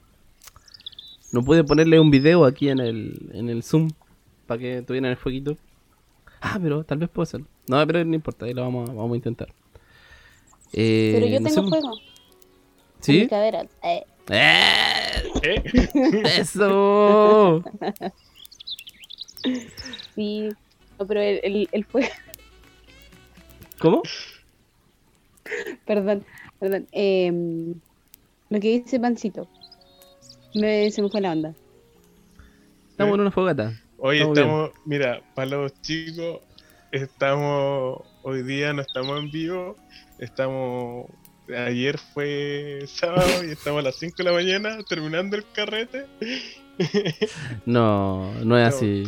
No pude ponerle un video aquí en el, en el Zoom para que tuvieran el fueguito. Ah, pero tal vez puedo hacerlo. No, pero no importa, ahí lo vamos, a- vamos a intentar. Eh, Pero yo no tengo sé, fuego. ¿Sí? mi cadera. Eh, ¡Eh! ¿Eh? [laughs] ¡Eso! [laughs] sí. No, pero el, el, el fuego. ¿Cómo? Perdón, perdón. em, lo que dice Pancito. Me, se me fue la onda. Estamos en una fogata. Hoy Estamos estamos, mira, para los chicos, estamos, hoy día no estamos en vivo, estamos, ayer fue [laughs] sábado y estamos a las 5 de la mañana terminando el carrete. No, no es No. así.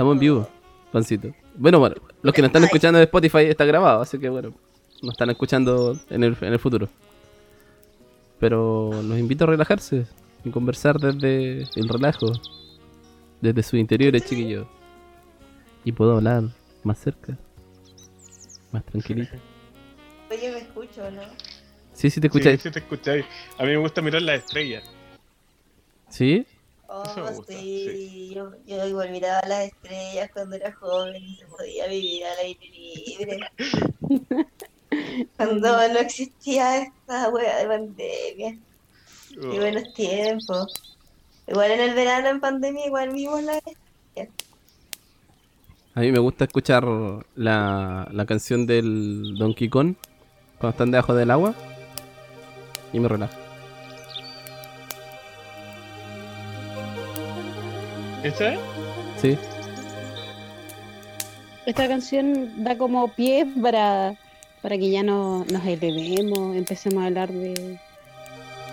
Estamos en vivo, pancito. Bueno, bueno, los que nos están escuchando de Spotify está grabado, así que bueno, nos están escuchando en el, en el futuro. Pero los invito a relajarse y conversar desde el relajo, desde sus interiores, chiquillos. Y puedo hablar más cerca, más tranquilito. Oye, me escucho, ¿no? Sí, sí, te Sí, escucháis. sí te escucháis. A mí me gusta mirar las estrellas. ¿Sí? Oh, Eso [laughs] me gusta, sí. Yo, yo igual miraba las estrellas cuando era joven y se podía vivir al aire libre. [laughs] cuando no existía esta wea de pandemia. Oh, Qué buenos tiempos. Igual en el verano, en pandemia, igual vimos la A mí me gusta escuchar la, la canción del Donkey Kong cuando están debajo del agua y me relaja. ¿Esa es? Sí, Esta canción da como pie para, para que ya no nos elevemos, empecemos a hablar de,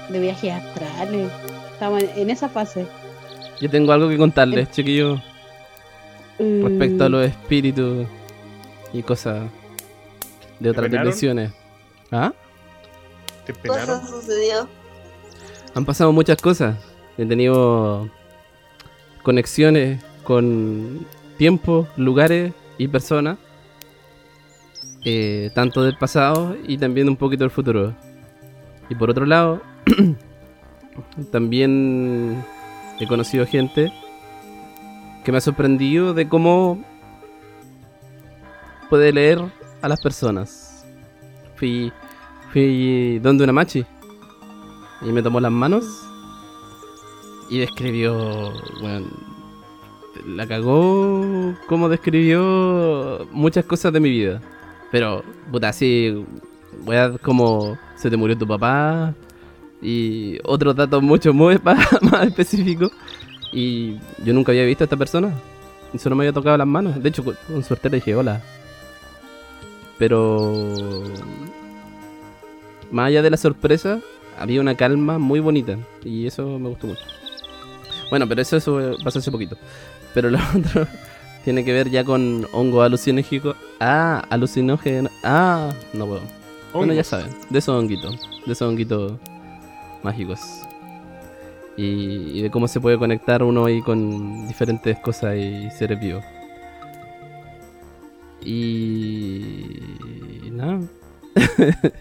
de viajes astrales. Estamos en, esa fase. yo tengo algo que contarles, chiquillos, respecto a Mm, los espíritus y cosas de otras dimensiones. ¿Ah? ¿Te penaron? cosa sucedió. Han pasado muchas cosas. He tenido conexiones con tiempos, lugares y personas. eh, tanto del pasado y también un poquito del futuro. Y por otro lado, [clears throat] también he conocido gente que me ha sorprendido de cómo puede leer a las personas. Fui, fui donde una machi y me tomó las manos y describió, bueno, la cagó como describió muchas cosas de mi vida. Pero, puta, así, weas como se te murió tu papá y otros datos mucho muy [laughs] más específicos. Y yo nunca había visto a esta persona. Solo me había tocado las manos. De hecho, con suerte le dije hola. Pero más allá de la sorpresa, había una calma muy bonita. Y eso me gustó mucho. Bueno, pero eso, eso pasó hace poquito. Pero lo [laughs] otro tiene que ver ya con hongo alucinógeno. Ah, alucinógeno. Ah, no puedo. Bueno, ya Hongos. saben, de esos honguitos. De esos honguitos mágicos. Y, y de cómo se puede conectar uno ahí con diferentes cosas y seres vivos. Y. nada, [laughs]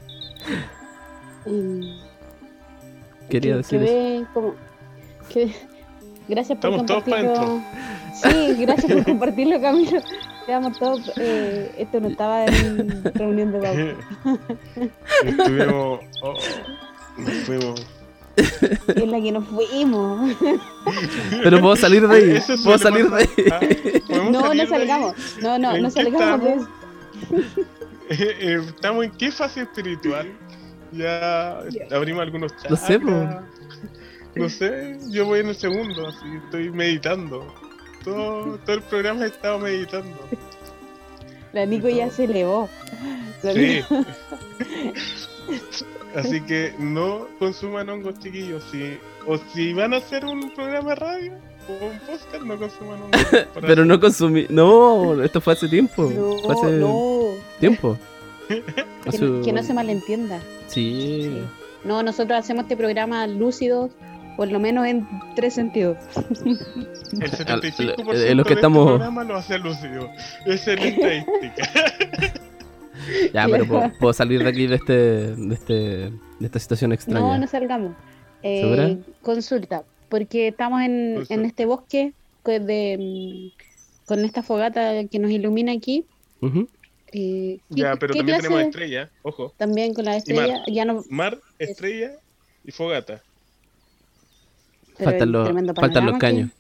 quería que- decir que eso. ve como- que- gracias por Estamos compartirlo. Sí, gracias por compartirlo, Camilo. Quedamos todos. eh, esto no estaba en reunión de pauta. [laughs] Estuvimos. oh, nos fuimos. Es la que nos fuimos. Pero puedo salir de ahí. Eso Puedo suele salir de ahí. Ah, ¿podemos No, salir no de ahí? salgamos. No, no, ¿En no salgamos de estamos? eso. [laughs] Eh, eh, ¿Estamos en qué fase espiritual? Ya abrimos algunos chats. No sé, po. No sé, yo voy en el segundo, así estoy meditando. Todo, todo el programa he estado meditando. La Nico ya se elevó. Sí. [laughs] Así que no consuman hongos chiquillos. Si, o si van a hacer un programa de radio o un podcast, no consuman hongos. [laughs] Pero no consumí. No, esto fue hace tiempo. No, Fue hace no. tiempo. Que, no- que no se malentienda. Sí. Sí. No, nosotros hacemos este programa lúcido, por lo menos en tres sentidos. El 75% Eh, lo que de estamos- este programa lo hace lúcido. Es estadística. [laughs] Ya, pero puedo, puedo salir de aquí de este, de este, de esta situación extraña. No, no salgamos. Eh, consulta, porque estamos en, en este bosque de, mm, con esta fogata que nos ilumina aquí. Eh, ¿qué- Ya, pero también clase tenemos estrella, ojo. También con la estrella, ya no. Mar, estrella y fogata. Faltan los, faltan los caños.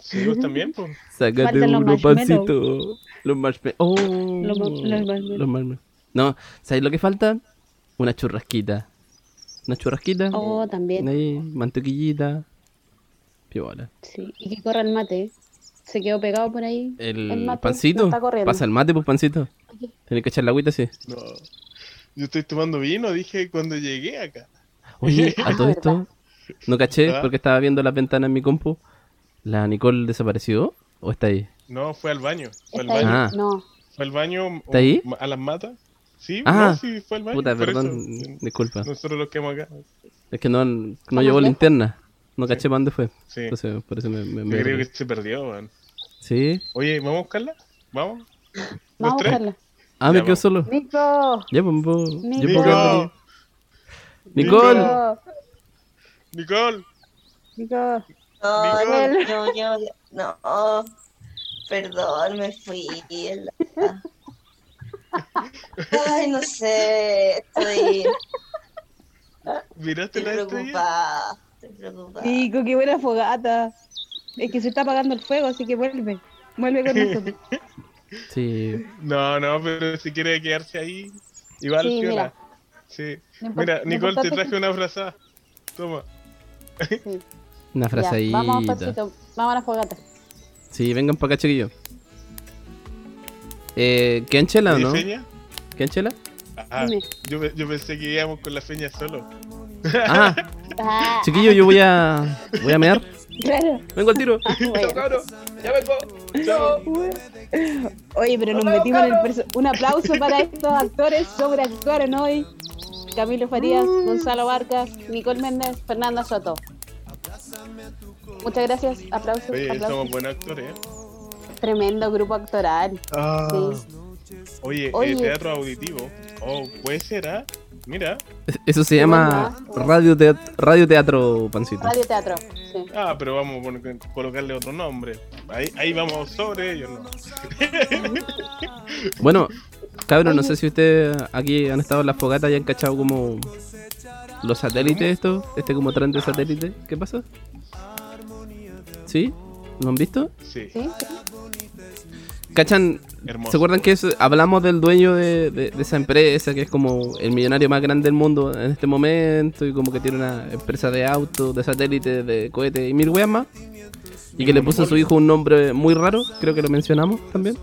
Sí, vos también, pues. Sácate uno, pancito. Los marshmallows. Oh, Los los marshmallows. No, ¿sabéis lo que falta? Una churrasquita. Una churrasquita. Oh, también. Ahí, mantequillita. Piola. Sí. Y que corra el mate. Se quedó pegado por ahí. El, El mate pancito. no está corriendo. Pasa el mate, pues pancito. Tienes que echar la agüita, sí. No. Yo estoy tomando vino, dije cuando llegué acá. Oye, [laughs] a todo esto, no caché ¿Ah? porque estaba viendo las ventanas en mi compu. ¿La Nicole desapareció o está ahí? No, fue al baño. Fue al baño. Ah. No. Fue al baño. ¿Está ahí? um, A las matas. Sí, Ah, no, sí, fue al baño. Puta, perdón, eso. disculpa. Nosotros los quedamos acá. Es que no, no ¿Estamos llevó linterna. No caché para dónde fue. Sí. Entonces, por eso me, me, Yo me- creo que se perdió, man. Sí. Oye, ¿vamos a buscarla? ¿Vamos? ¿Los Vamos a tres? buscarla. Ah, me Ya, quedo vamos. solo. Nico. Ya, pues, yo Nico. puedo Nico. aquí. Nicole. Nico. Nicole. Nico. No, Nicole. no, yo, yo- no, perdón, me fui. Ay, no sé, estoy, ¿Miraste estoy la estrella? preocupada, estoy preocupada. Nico, qué buena fogata. Es que se está apagando el fuego, así que vuelve. Vuelve con nosotros. [laughs] Sí. No, no, pero si quiere quedarse ahí, igual Sí, mira. Sí. Mira, Nicole, te traje una frazada. Toma. Sí. Una Ya, frazadita. Vamos. Vamos a la fogata. Sí, vengan para acá, chiquillos. Eh, ¿Quedan chela o ¿Y no? feña? ¿Quedan chela? Ah, yo, yo pensé que íbamos con la feña solo. Ah, Ah, chiquillos, yo voy a. Voy a mear. claro. Vengo al tiro. [laughs] Bueno. Ya vengo. Chao. Oye, pero nos metimos en el perso- Un aplauso para estos actores sobreactuaron hoy. Camilo Farías, Gonzalo Vargas, Nicole Méndez, Fernanda Soto. Muchas gracias. Aplausos. Oye, aplausos. somos buenos actores, ¿eh? Tremendo grupo actoral. Ah. Sí. Oye, Oye. eh, teatro auditivo. Oh, puede ser, ¿ah? Mira. Eso se llama radio, teat- radio teatro, pancito. Radio teatro. Sí. Ah, pero vamos a colocarle otro nombre. Ahí, ahí vamos sobre ellos, ¿no? Bueno, cabros, no sé si ustedes aquí han estado en las fogatas y han cachado como los satélites estos, este como tren de satélite. ¿Qué pasa? ¿Sí? ¿Lo han visto? Sí, ¿Sí? ¿Cachan? hermoso. ¿Se acuerdan que es- hablamos del dueño de, de- de esa empresa, que es como el millonario más grande del mundo en este momento y como que tiene una empresa de autos, de satélites, de cohetes y mil weas más? Y que le puso a su hijo un nombre muy raro, creo que lo mencionamos también.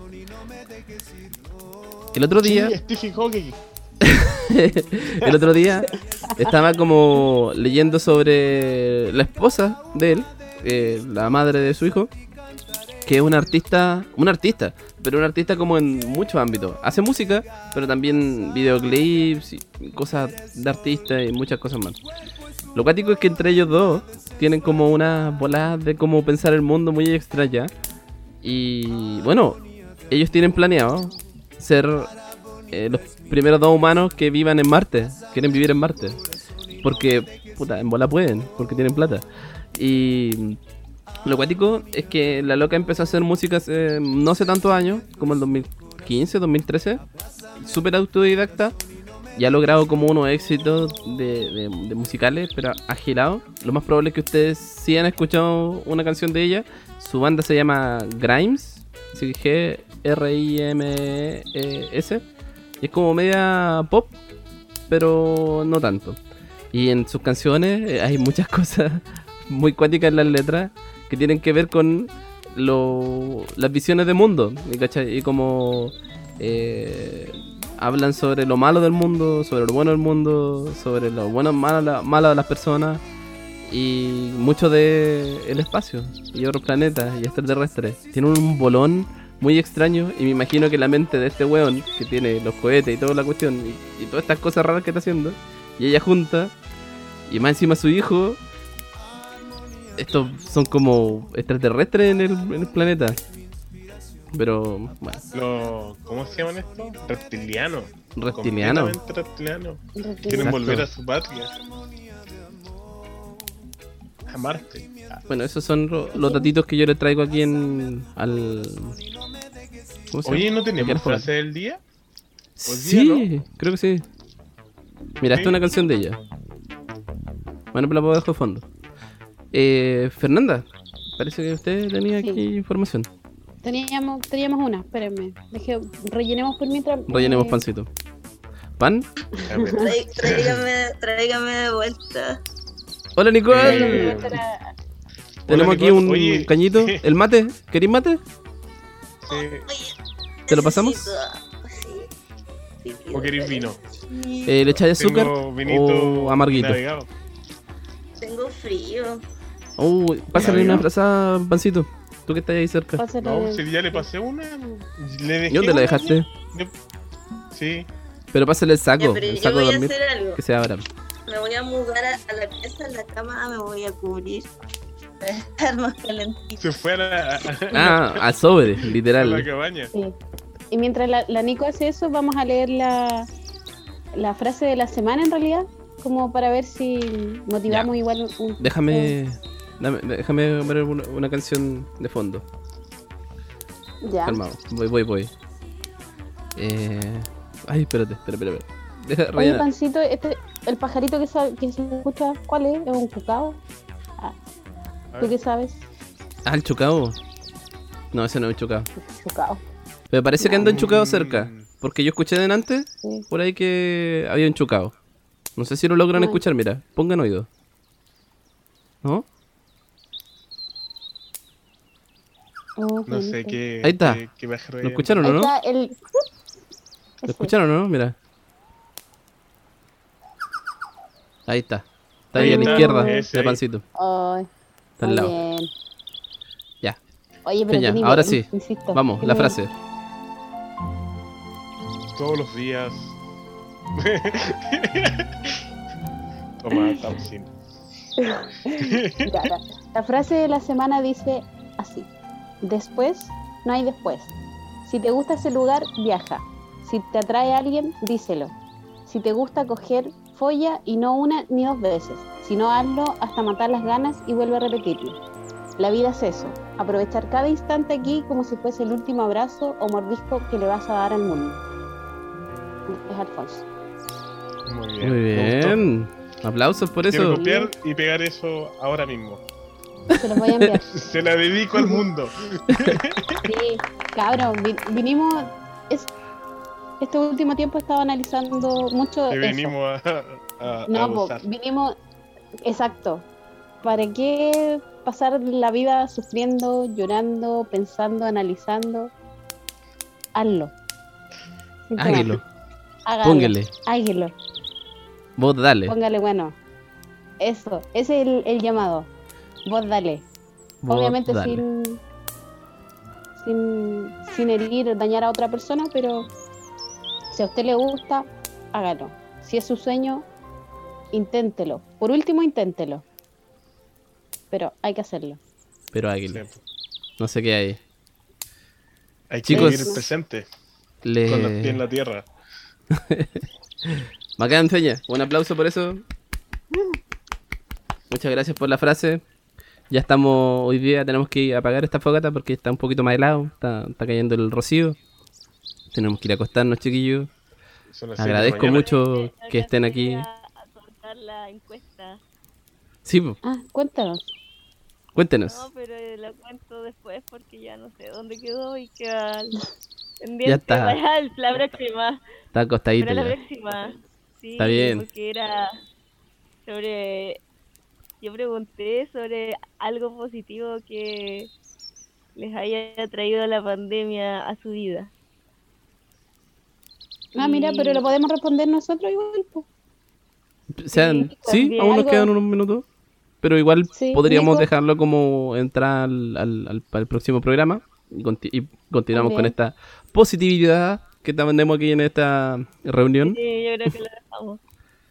El otro día... Sí, Stephen Hawking. [laughs] el otro día estaba como leyendo sobre la esposa de él, eh, la madre de su hijo, que es una artista, un artista, pero un artista como en muchos ámbitos. Hace música, pero también videoclips y cosas de artista y muchas cosas más. Lo cuático es que entre ellos dos tienen como unas bolas de cómo pensar el mundo muy extraña. Y bueno, ellos tienen planeado ser eh, los primeros dos humanos que vivan en Marte. Quieren vivir en Marte. Porque, puta, en bola pueden, porque tienen plata. Y lo cuático es que la loca empezó a hacer música hace no hace tantos años, como el 2015, 2013. Súper autodidacta. Y ha logrado como unos éxitos de, de- de musicales, pero agilado. Lo más probable es que ustedes sí han escuchado una canción de ella. Su banda se llama Grimes. G-R-I-M-E-S. Es como media pop, pero no tanto. Y en sus canciones eh, hay muchas [laughs] cosas muy cuáticas en las letras que tienen que ver con lo- las visiones de mundo. ¿y cachai? Y como eh, hablan sobre lo malo del mundo, sobre lo bueno del mundo, sobre lo bueno malo, malo de las personas y mucho de el espacio y otros planetas y extraterrestres. Tiene un bolón muy extraño y me imagino que la mente de este weón que tiene los cohetes y toda la cuestión y, y todas estas cosas raras que está haciendo y ella junta y más encima su hijo estos son como extraterrestres en el, en el planeta pero bueno Los, ¿Cómo se llaman estos? Reptilianos. reptiliano reptilianos. Quieren Exacto. volver a su patria. Amarte. Ah, Bueno, esos son ro- los datitos que yo le traigo aquí en. al. ¿Cómo se Oye? ¿no tenemos frase del día? Sí, creo que sí. Mira, esta es una canción de ella. Bueno, pues la puedo dejar de fondo. Eh, Fernanda, parece que usted tenía Sí. aquí información. Teníamos, teníamos una, espérenme. Deje, rellenemos por mientras. Rellenemos eh, pancito. ¿Pan? Tráigame, tráigame de vuelta. Hola Nicole. Eh, Tenemos aquí un Oye. cañito. [laughs] ¿El mate? ¿Queréis mate? eh, ¿Te lo pasamos? Sí, sí, ¿O queréis vino? sí. Eh, ¿Le echáis azúcar o amarguito? navegado. Tengo frío. Uh, pásale Ya, una ya. frazada, pancito. Tú que estás ahí cerca. pásale- No, si ya le pasé una, le dejé ¿Y dónde la dejaste? Sí, Pero pásale el Ya, saco, pero el yo saco de voy a dormir, hacer algo. que se abra. Me voy a mudar a, a la pieza, en la cama me voy a cubrir. Se fue a la, Ah, [laughs] a sobre, la literal. cabaña. Sí. Y mientras la, la Nico hace eso, vamos a leer la, la frase de la semana en realidad, como para ver si motivamos igual un... Déjame, dame- déjame poner una, una canción de fondo. Ya. Calmado, voy, voy, voy. Eh... Ay, espérate, espérate, espérate. Deja Oye. Pancito, este, el pajarito que, sa- que se escucha, ¿cuál es? ¿Es un cucao? ¿Tú qué sabes? Ah, el chucao. No, ese no es un chucao. Cucao. Pero parece que anda un chucao cerca. Mm. Porque yo escuché delante Sí. por ahí que había un chucao. No sé si lo logran Ay. escuchar, mira. Pongan oído. ¿No? Oh, No sé qué. Ahí está. qué- qué pájaro ¿Lo es. escucharon o Ahí no? está el... ¿Lo escucharon o no? Mira. Ahí está. Está ahí Ahí a la izquierda ese de pancito. Ay, Está al lado. bien. Ya. Oye, pero Ya, ahora sí. insisto, Vamos, la tení- frase. Todos los días. [laughs] Toma, Tamsin. [laughs] La, la frase de la semana dice así. Después, no hay después. Si te gusta ese lugar, viaja. Si te atrae alguien, díselo. Si te gusta coger, folla y no una ni dos veces. Si no, hazlo hasta matar las ganas y vuelve a repetirlo. La vida es eso. Aprovechar cada instante aquí como si fuese el último abrazo o mordisco que le vas a dar al mundo. Es Alfonso. Muy bien. Muy bien. Aplausos por Quiero eso. copiar y pegar eso ahora mismo. Se los voy a enviar. [laughs] Se la dedico al mundo. Sí, cabrón, vi- vinimos. Es, este último tiempo he estado analizando mucho. Que eso. venimos a, a, a No, po, vinimos. Exacto. ¿Para qué pasar la vida sufriendo, llorando, pensando, analizando? Hazlo. Hágalo, Póngale. hágalo, Vos dale. Póngale bueno. Eso, ese es el, el llamado. Vos dale. Vos Obviamente dale. sin, sin sin herir, dañar a otra persona, pero si a usted le gusta, hágalo. Si es su sueño, inténtelo. Por último, inténtelo. Pero hay que hacerlo. Pero águila. No sé qué hay. Hay que Chicos. vivir el presente Le... con los pies en la tierra. [laughs] Bacán, Feña. Un aplauso por eso. Muchas gracias por la frase. Ya estamos, hoy día tenemos que ir a apagar esta fogata porque está un poquito más helado, está, está cayendo el rocío. Tenemos que ir a acostarnos, chiquillos. Agradezco mucho que estén aquí. La encuesta. Sí, Ah, cuéntanos. cuéntenos. No, pero la cuento después porque ya no sé dónde quedó y queda [laughs] pendiente Ya está. [laughs] para la próxima. Está acostadito Para la ya. próxima. Sí, Está bien. Porque era sobre. Yo pregunté sobre algo positivo que les haya traído la pandemia a su vida. Ah, mira, pero lo podemos responder nosotros igual. po. O sea, Sí, aún nos quedan unos minutos. Pero igual Sí, podríamos dejarlo como entrar al, al, al- al próximo programa. Y, conti- y continuamos con esta positividad que tenemos aquí en esta reunión. Sí, yo creo que lo dejamos.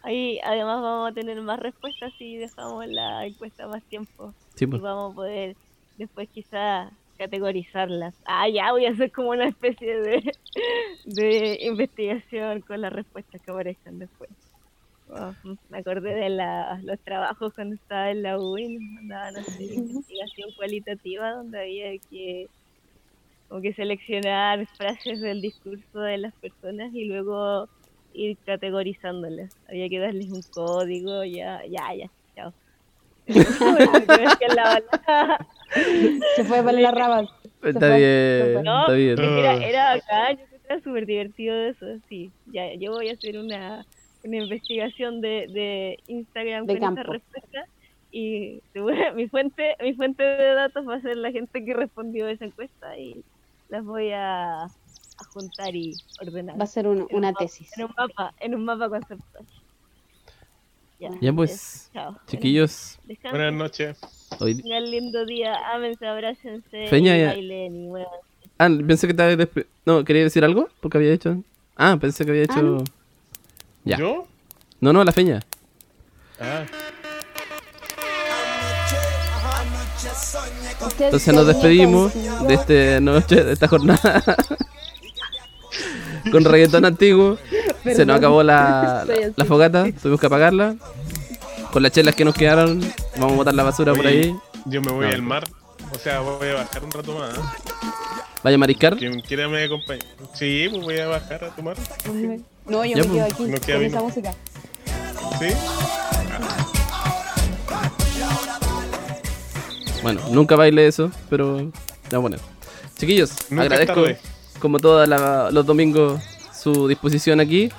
Ahí además vamos a tener más respuestas si dejamos la encuesta más tiempo. Sí, Y pues. vamos a poder después quizás categorizarlas. Ah, ya voy a hacer como una especie de, de investigación con las respuestas que aparezcan después. Oh, me acordé de la- los trabajos cuando estaba en la U y nos mandaban a hacer investigación cualitativa donde había que como que seleccionar frases del discurso de las personas y luego ir categorizándolas. Había que darles un código, ya, ya, ya, chao. [laughs] Se fue para la rama. Está fue, bien. No, está bien. Era, era bacán, yo creo que era súper divertido eso, sí. Ya, yo voy a hacer una, una investigación de, de Instagram De con esa campo. respuesta y [laughs] mi fuente mi fuente de datos va a ser la gente que respondió esa encuesta y las voy a, a juntar y ordenar. Va a ser un- un una mapa- tesis. En un mapa, en un mapa conceptual. Ya, Ya, pues, chao. Chiquillos, Buenas noches. hoy... tengan lindo día, ámense, abrácense Feña, y ya- bailen y muevan. Ah, pensé que te había despe- No, ¿quería decir algo? Porque había hecho... Ah, pensé que había hecho... no. Ya. ¿Yo? No, no, la feña. Ah, Entonces nos despedimos de este noche, de esta jornada [laughs] con reggaetón antiguo. Se nos acabó la, [laughs] la, fogata, tuvimos que apagarla. Con las chelas que nos quedaron, vamos a botar la basura por ahí. Yo me voy No. al mar. O sea, voy a bajar un rato más. ¿eh? Vaya a mariscar. Quien quiera me acompaña. Sí, pues voy a bajar a tomar. No, yo Ya, me quedo pues, aquí no con esa música. Sí. Bueno, nunca baile eso, pero le vamos a poner. Chiquillos, Nunca agradezco tarde. como todos los domingos su disposición aquí.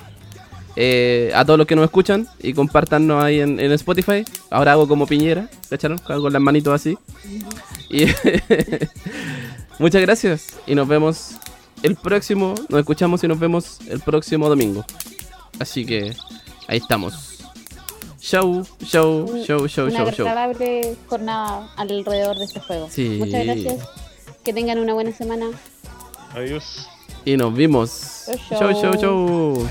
Eh, a todos los que nos escuchan y compartannos ahí en, en Spotify. Ahora hago como Piñera, ¿cacharon? Hago las manitos así. Y [laughs] muchas gracias y nos vemos el próximo, nos escuchamos y nos vemos el próximo domingo. Así que ahí estamos. Show, show, show, show, Una show, show. agradable jornada alrededor de este juego. Sí. Muchas gracias. Que tengan una buena semana. Adiós. Y nos vimos. Chau, Show, show, chau. show.